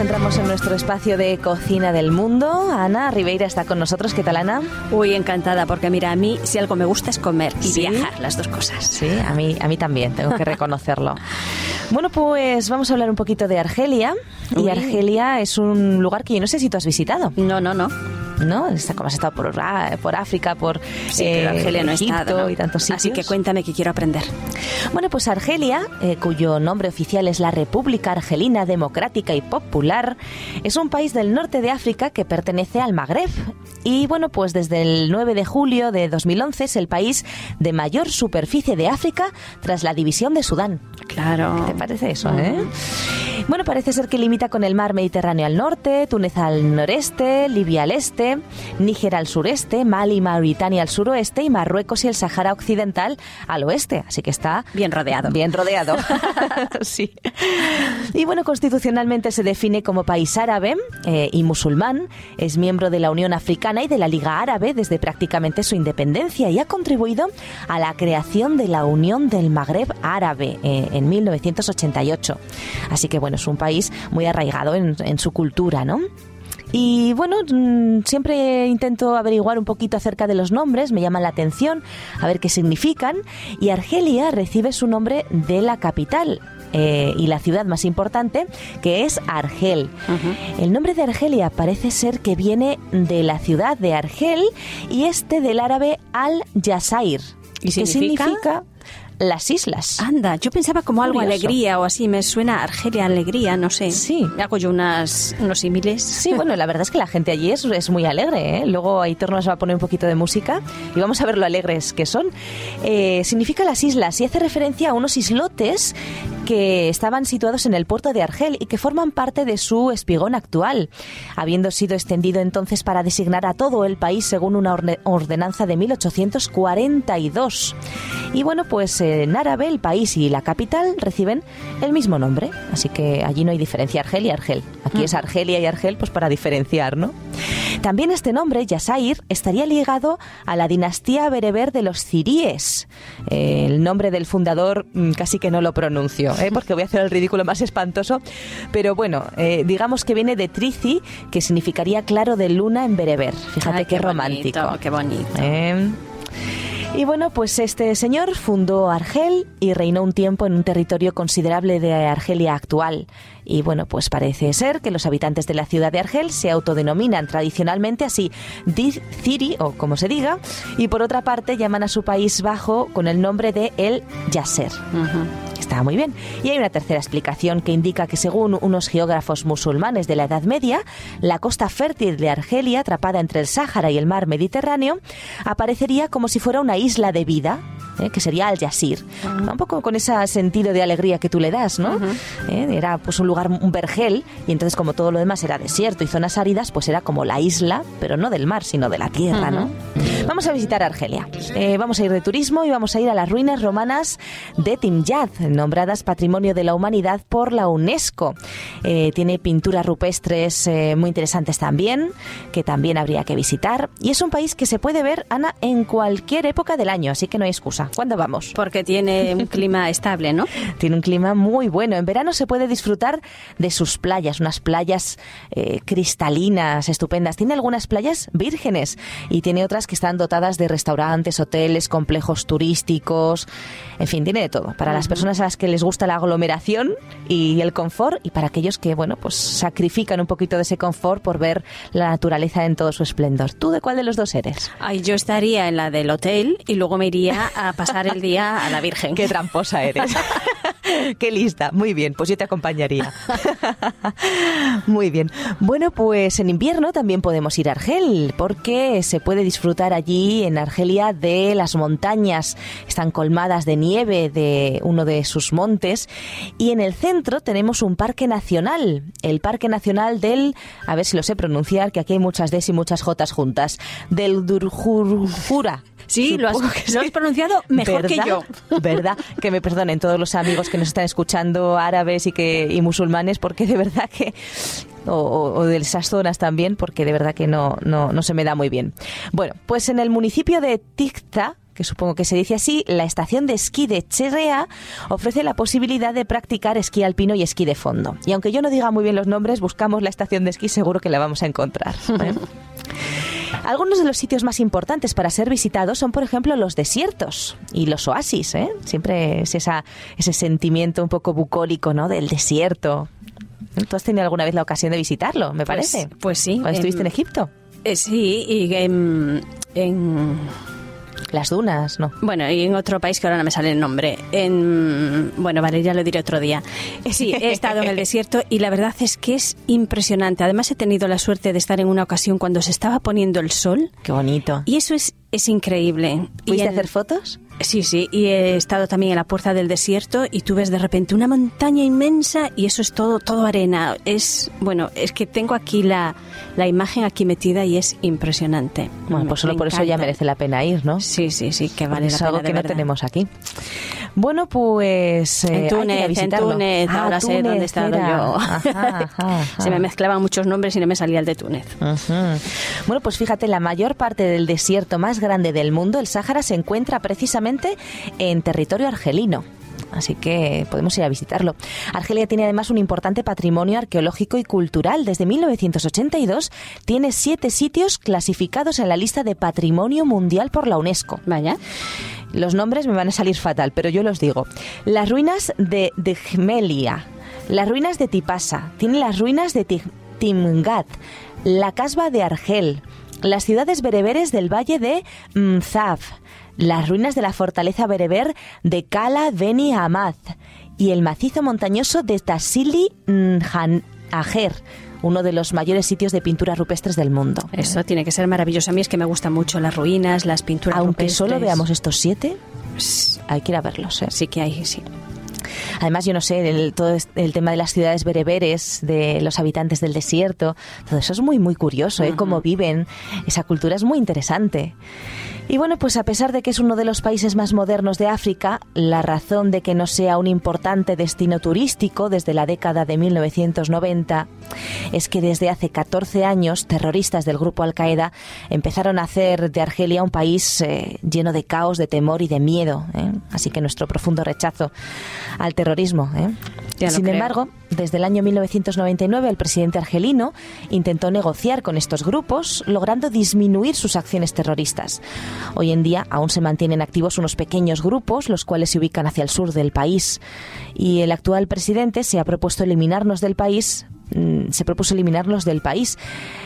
entramos en nuestro espacio de cocina del mundo. Ana Ribeira está con nosotros. ¿Qué tal, Ana? Uy, encantada, porque mira, a mí si algo me gusta es comer y viajar, las dos cosas. Sí, a mí, a mí también, tengo que reconocerlo. bueno, pues vamos a hablar un poquito de Argelia. Y Argelia es un lugar que yo no sé si tú has visitado. No, no, no. ¿No? Está, como has estado por, por África, por sí, eh, Argelia no Egipto y tantos sitios. Así que cuéntame que quiero aprender. Bueno, pues Argelia, eh, cuyo nombre oficial es la República Argelina Democrática y Popular, es un país del norte de África que pertenece al Magreb. Y bueno, pues desde el 9 de julio de 2011 es el país de mayor superficie de África tras la división de Sudán. Claro. ¿Qué te parece eso, eh? Bueno, parece ser que limita con el mar Mediterráneo al norte, Túnez al noreste, Libia al este, Níger al sureste, Mali y Mauritania al suroeste y Marruecos y el Sahara occidental al oeste. Así que está bien rodeado. Bien rodeado. sí. Y bueno, constitucionalmente se define como país árabe eh, y musulmán. Es miembro de la Unión Africana y de la Liga Árabe desde prácticamente su independencia y ha contribuido a la creación de la Unión del Magreb Árabe eh, en 1988. Así que bueno, es un país muy arraigado en, en su cultura, ¿no? Y bueno, mm, siempre intento averiguar un poquito acerca de los nombres, me llaman la atención, a ver qué significan. Y Argelia recibe su nombre de la capital, eh, y la ciudad más importante, que es Argel. El nombre de Argelia parece ser que viene de la ciudad de Argel y este del árabe al-Yasair. ¿Y significa? Las islas. Anda, yo pensaba como algo alegría o así, me suena Argelia alegría, no sé. Sí. Me hago yo unas, unos símiles. Sí, bueno, la verdad es que la gente allí es, es muy alegre. ¿eh? Luego Aitor nos va a poner un poquito de música y vamos a ver lo alegres que son. Eh, significa las islas y hace referencia a unos islotes que estaban situados en el puerto de Argel y que forman parte de su espigón actual, habiendo sido extendido entonces para designar a todo el país según una ordenanza de 1842. Y bueno, pues en árabe el país y la capital reciben el mismo nombre, así que allí no hay diferencia Argel y Argel. Aquí es mm. Argelia y Argel pues para diferenciar, ¿no? También este nombre, Yasair, estaría ligado a la dinastía bereber de los ciríes. el nombre del fundador mm, casi que no lo pronuncio, ¿eh? porque voy a hacer el ridículo más espantoso, pero bueno, eh, digamos que viene de Trici, que significaría claro de luna en bereber. Fíjate qué, romántico. qué bonito. Y bueno, pues este señor fundó Argel y reinó un tiempo en un territorio considerable de Argelia actual. Y bueno, pues parece ser que los habitantes de la ciudad de Argel se autodenominan tradicionalmente así Ciri, o como se diga, y por otra parte llaman a su país bajo con el nombre de El Yasser. Está muy bien. Y hay una tercera explicación que indica que según unos geógrafos musulmanes de la Edad Media, la costa fértil de Argelia, atrapada entre el Sáhara y el mar Mediterráneo, aparecería como si fuera una isla de vida, ¿eh? que sería Al Yasir. Un poco con ese sentido de alegría que tú le das, ¿no? ¿Eh? Era pues un lugar, un vergel, y entonces como todo lo demás era desierto y zonas áridas, pues era como la isla, pero no del mar, sino de la tierra, ¿no? Vamos a visitar Argelia. Eh, vamos a ir de turismo y vamos a ir a las ruinas romanas de Timjad, nombradas Patrimonio de la Humanidad por la UNESCO. tiene pinturas rupestres muy interesantes también, que también habría que visitar. Y es un país que se puede ver, Ana, en cualquier época del año, así que no hay excusa. ¿Cuándo vamos? Porque tiene un clima estable, ¿no? Tiene un clima muy bueno. En verano se puede disfrutar de sus playas, unas playas eh, cristalinas, estupendas. Tiene algunas playas vírgenes y tiene otras que están dotadas de restaurantes, hoteles, complejos turísticos. En fin, tiene de todo. Para las personas a las que les gusta la aglomeración y el confort y para aquellos que, bueno, pues sacrifican un poquito de ese confort por ver la naturaleza en todo su esplendor. ¿Tú de cuál de los dos eres? Ay, yo estaría en la del hotel y luego me iría a pasar el día a la Virgen. Qué tramposa eres. Qué lista. Muy bien, pues yo te acompañaría. Muy bien. Bueno, pues en invierno también podemos ir a Argel, porque se puede disfrutar allí en Argelia de las montañas. Están colmadas de nieve de uno de sus montes. Y en el centro tenemos un parque nacional, el Parque Nacional del, a ver si lo sé pronunciar, que aquí hay muchas Ds y muchas J juntas, del Durjurjura. Sí, lo has, pronunciado mejor que yo. ¿Verdad? Que me perdonen todos los amigos que nos están escuchando, árabes y, que, y musulmanes, porque de verdad que o, de esas zonas también, porque de verdad que no, no, no se me da muy bien. Bueno, pues en el municipio de Tikta, que supongo que se dice así, la estación de esquí de Cherrea ofrece la posibilidad de practicar esquí alpino y esquí de fondo. Y aunque yo no diga muy bien los nombres, buscamos la estación de esquí, seguro que la vamos a encontrar. ¿eh? Algunos de los sitios más importantes para ser visitados son, por ejemplo, los desiertos y los oasis. ¿eh? Siempre es esa, ese sentimiento un poco bucólico ¿no? del desierto. ¿Tú has tenido alguna vez la ocasión de visitarlo, me Pues- parece? pues sí, Cuando estuviste en Egipto. Eh, sí, y en, en- Las dunas, ¿no? Bueno, y en otro país que ahora no me sale el nombre. En, bueno, vale, ya lo diré otro día. Eh, Sí, he estado en el desierto y la verdad es que es impresionante. Además, he tenido la suerte de estar en una ocasión cuando se estaba poniendo el sol Qué bonito. y eso es, es increíble. Y ¿Fuiste a en- hacer fotos? Sí, sí, y he estado también en la puerta del desierto y tú ves de repente una montaña inmensa y eso es todo, todo arena. Es, bueno, es que tengo aquí la, la imagen aquí metida y es impresionante. Bueno, pues solo me por eso ya merece la pena ir, ¿no? Sí, sí, sí, que vale es la pena algo de que no tenemos aquí. Bueno, pues eh, En hay que Túnez, en. Túnez, Ah, ahora sé dónde he estado yo. Ajá, ajá, ajá. Se me mezclaban muchos nombres y no me salía el de Túnez. Bueno, pues fíjate, la mayor parte del desierto más grande del mundo, el Sáhara, se encuentra precisamente en territorio argelino. Así que podemos ir a visitarlo. Argelia tiene además un importante patrimonio arqueológico y cultural. Desde 1982 tiene siete sitios clasificados en la lista de Patrimonio Mundial por la UNESCO. Vaya. Los nombres me van a salir fatal, pero yo los digo. Las ruinas de, de Gemelia, las ruinas de Tipasa, tiene las ruinas de Ti- Timgat, la casba de Argel, las ciudades bereberes del valle de Mzaf, las ruinas de la fortaleza bereber de Kala Beni Hamad y el macizo montañoso de Tassili Ajer, uno de los mayores sitios de pinturas rupestres del mundo. Eso tiene que ser maravilloso. A mí es que me gustan mucho las ruinas, las pinturas Aunque rupestres. solo veamos estos siete, hay que ir a verlos. ¿eh? Sí que hay, sí. Además, yo no sé, el, todo el tema de las ciudades bereberes, de los habitantes del desierto, todo eso es muy, muy curioso, ¿eh? Cómo viven, esa cultura es muy interesante. Y bueno, pues a pesar de que es uno de los países más modernos de África, la razón de que no sea un importante destino turístico desde la década de 1990 es que desde hace 14 años terroristas del grupo Al-Qaeda empezaron a hacer de Argelia un país eh, lleno de caos, de temor y de miedo. ¿eh? Así que nuestro profundo rechazo al terrorismo. ¿eh? Sin creo. embargo, desde el año 1999 el presidente argelino intentó negociar con estos grupos, logrando disminuir sus acciones terroristas. Hoy en día aún se mantienen activos unos pequeños grupos, los cuales se ubican hacia el sur del país. Y el actual presidente se ha propuesto eliminarnos del país se propuso eliminarlos del país.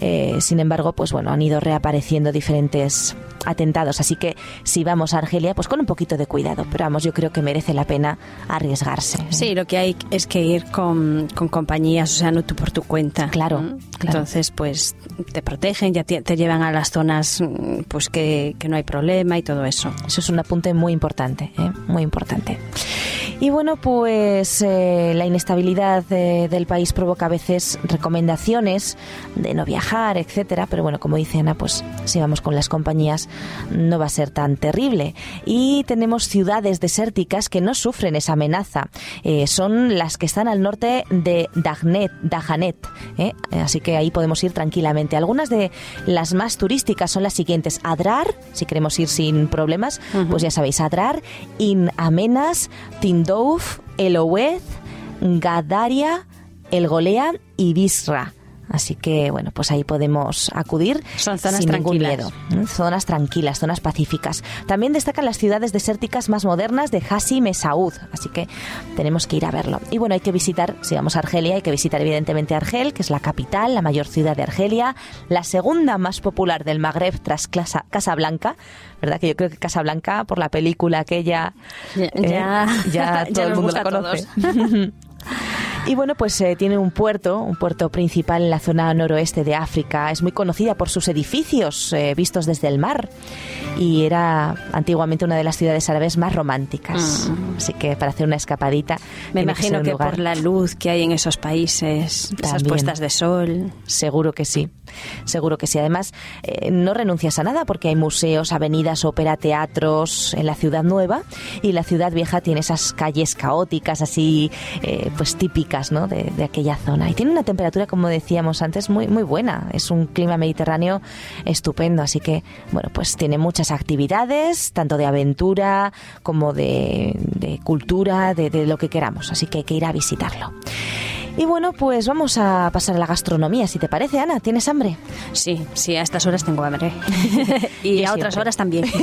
Eh, sin embargo, pues bueno, han ido reapareciendo diferentes atentados. Así que si vamos a Argelia, pues con un poquito de cuidado. Pero vamos, yo creo que merece la pena arriesgarse. Sí, lo que hay es que ir con, con compañías, o sea, no tú por tu cuenta. Claro, ¿Mm? claro. Entonces, pues te protegen, ya te, te llevan a las zonas mm, pues que, que no hay problema y todo eso. Eso es un apunte muy importante, ¿eh? muy importante. Y bueno, pues eh, la inestabilidad eh, del país provoca a veces recomendaciones de no viajar, etcétera. Pero bueno, como dice Ana, pues si vamos con las compañías no va a ser tan terrible. Y tenemos ciudades desérticas que no sufren esa amenaza. Eh, son las que están al norte de Dagnet, Dajanet. ¿eh? Así que ahí podemos ir tranquilamente. Algunas de las más turísticas son las siguientes: Adrar, si queremos ir sin problemas, pues ya sabéis, Adrar, In Amenas, Tindouf, Eloeth, Gadaria, El Golea y Bisra. Así que, bueno, pues ahí podemos acudir Son zonas sin ningún tranquilas. miedo. ¿eh? Zonas tranquilas, zonas pacíficas. También destacan las ciudades desérticas más modernas de Hassi Mesaud, así que tenemos que ir a verlo. Y bueno, hay que visitar, si vamos a Argelia, hay que visitar evidentemente Argel, que es la capital, la mayor ciudad de Argelia, la segunda más popular del Magreb tras Casa- Casablanca, ¿verdad? Que yo creo que Casablanca, por la película aquella, Ya- eh, ya- ya ya todo el nos mundo la conoce. Y bueno, pues eh, tiene un puerto, un puerto principal en la zona noroeste de África. Es muy conocida por sus edificios eh, vistos desde el mar y era antiguamente una de las ciudades árabes más románticas. Así que para hacer una escapadita. Me imagino que, por la luz que hay en esos países, esas puestas de sol. Seguro que sí. Seguro que sí. Además, eh, no renuncias a nada porque hay museos, avenidas, ópera, teatros en la ciudad nueva y la ciudad vieja tiene esas calles caóticas, así eh, pues típicas ¿no? de, de, aquella zona. Y tiene una temperatura, como decíamos antes, muy, muy buena. Es un clima mediterráneo estupendo. Así que, bueno, pues tiene muchas actividades, tanto de aventura como de, de cultura, de, de lo que queramos. Así que hay que ir a visitarlo. Y bueno, pues vamos a pasar a la gastronomía, si te parece, Ana. ¿Tienes hambre? Sí, sí, a estas horas tengo hambre. y Yo a otras siempre. horas también.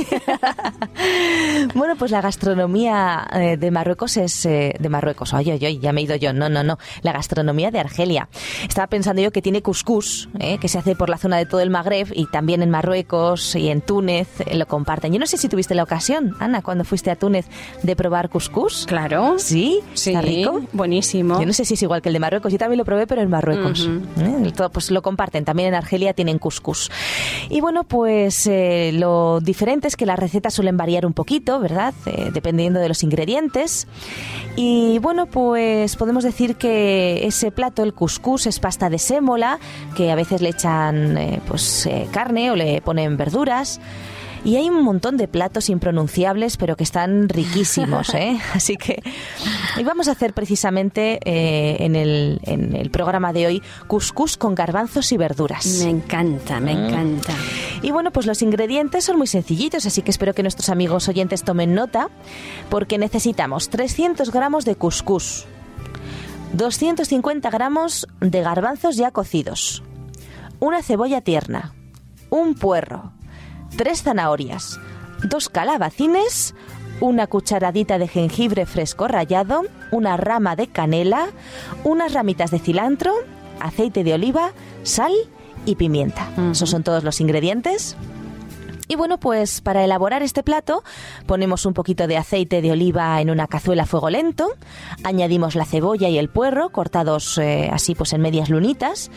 Bueno, pues la gastronomía eh, de Marruecos es eh, de Marruecos. Ay, ay, ay, ya me he ido yo. No, no, no. La gastronomía de Argelia. Estaba pensando yo que tiene couscous, eh, que se hace por la zona de todo el Magreb y también en Marruecos y en Túnez eh, lo comparten. Yo no sé si tuviste la ocasión, Ana, cuando fuiste a Túnez, de probar couscous. claro. Sí, Sí, está rico. buenísimo. Yo no sé si es igual que el de Marruecos. Yo también lo probé, pero en Marruecos. ¿Eh? Todo, pues lo comparten. También en Argelia tienen couscous. Y bueno, pues eh, lo diferente es que las recetas suelen variar un poquito, ¿verdad? Eh, dependiendo de los ingredientes. Y bueno, pues podemos decir que ese plato, el couscous, es pasta de sémola, que a veces le echan pues carne o le ponen verduras. Y hay un montón de platos impronunciables, pero que están riquísimos, ¿eh? Así que hoy vamos a hacer precisamente eh, en, el, en el programa de hoy couscous con garbanzos y verduras. Me encanta, me Mm. encanta. Y bueno, pues los ingredientes son muy sencillitos, así que espero que nuestros amigos oyentes tomen nota, porque necesitamos 300 gramos de couscous, 250 gramos de garbanzos ya cocidos, una cebolla tierna, un puerro, tres zanahorias, dos calabacines, una cucharadita de jengibre fresco rallado, una rama de canela, unas ramitas de cilantro, aceite de oliva, sal y pimienta. Esos son todos los ingredientes. Y bueno, pues para elaborar este plato ponemos un poquito de aceite de oliva en una cazuela a fuego lento, añadimos la cebolla y el puerro cortados eh, así pues en medias lunitas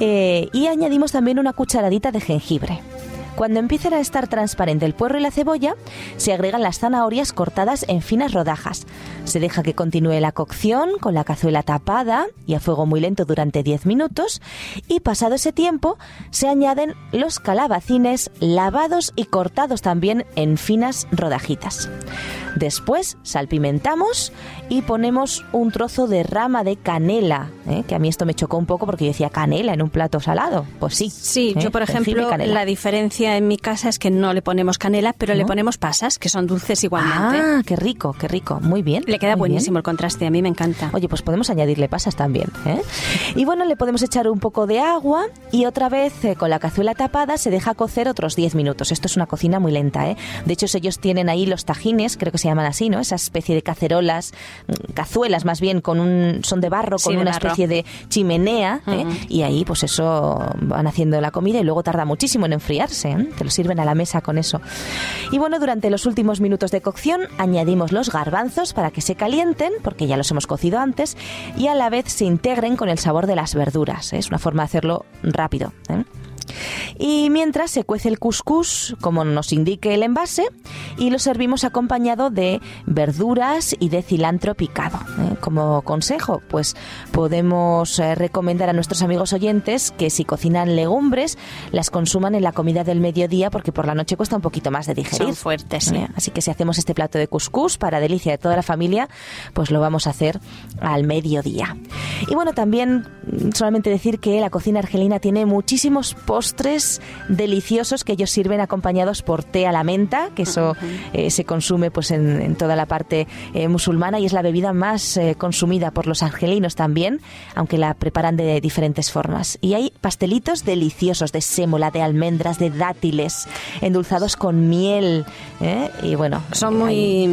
eh, y añadimos también una cucharadita de jengibre. Cuando empiecen a estar transparente el puerro y la cebolla, se agregan las zanahorias cortadas en finas rodajas. Se deja que continúe la cocción con la cazuela tapada y a fuego muy lento durante 10 minutos y pasado ese tiempo se añaden los calabacines lavados y cortados también en finas rodajitas. Después salpimentamos y ponemos un trozo de rama de canela, ¿eh? que a mí esto me chocó un poco porque yo decía canela en un plato salado. Pues sí. Sí, ¿eh? yo por ejemplo, la diferencia en mi casa es que no le ponemos canela, pero le ponemos pasas, que son dulces igualmente. Ah, qué rico, qué rico. Muy bien. le queda bien. buenísimo el contraste, a mí me encanta. Oye, pues podemos añadirle pasas también. ¿eh? Y bueno, le podemos echar un poco de agua y otra vez eh, con la cazuela tapada se deja cocer otros 10 minutos. Esto es una cocina muy lenta. ¿eh? De hecho, ellos tienen ahí los tajines, creo que se llaman así, ¿no? Esa especie de cacerolas, mm, cazuelas más bien, con un son de barro, Sí, con de una barro. especie de chimenea. ¿eh? Y ahí, pues eso, van haciendo la comida y luego tarda muchísimo en enfriarse. ¿Eh? Te lo sirven a la mesa con eso. Y bueno, durante los últimos minutos de cocción añadimos los garbanzos para que se calienten, porque ya los hemos cocido antes, y a la vez se integren con el sabor de las verduras. ¿eh? Es una forma de hacerlo rápido. ¿eh? Y mientras se cuece el couscous, como nos indique el envase, y lo servimos acompañado de verduras y de cilantro picado. ¿eh? Como consejo, pues podemos eh, recomendar a nuestros amigos oyentes que si cocinan legumbres, las consuman en la comida del mediodía, porque por la noche cuesta un poquito más de digerir. Son fuertes, sí. ¿eh? Así que si hacemos este plato de couscous para delicia de toda la familia, pues lo vamos a hacer al mediodía. Y bueno, también solamente decir que la cocina argelina tiene muchísimos postres deliciosos que ellos sirven acompañados por té a la menta, que eso eh, se consume pues en, en toda la parte eh, musulmana y es la bebida más eh, consumida por los argelinos también, aunque la preparan de diferentes formas. Y hay pastelitos deliciosos de sémola, de almendras, de dátiles, endulzados con miel. ¿eh? Y bueno, Son muy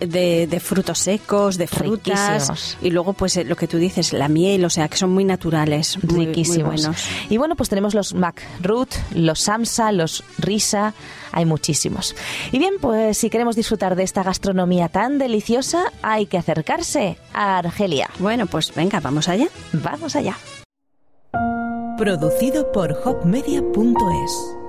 mm, de, de frutos secos, de frutas Riquísimos. y luego pues lo que tú dices, la miel, o sea que son muy naturales, muy, muy riquísimos. buenos. Y bueno, pues tenemos los Macroot, los Samsa, los Risa, hay muchísimos. Y bien, pues si queremos disfrutar de esta gastronomía tan deliciosa, hay que acercarse a Argelia. Bueno, pues venga, vamos allá. Vamos allá. Producido por hopmedia.es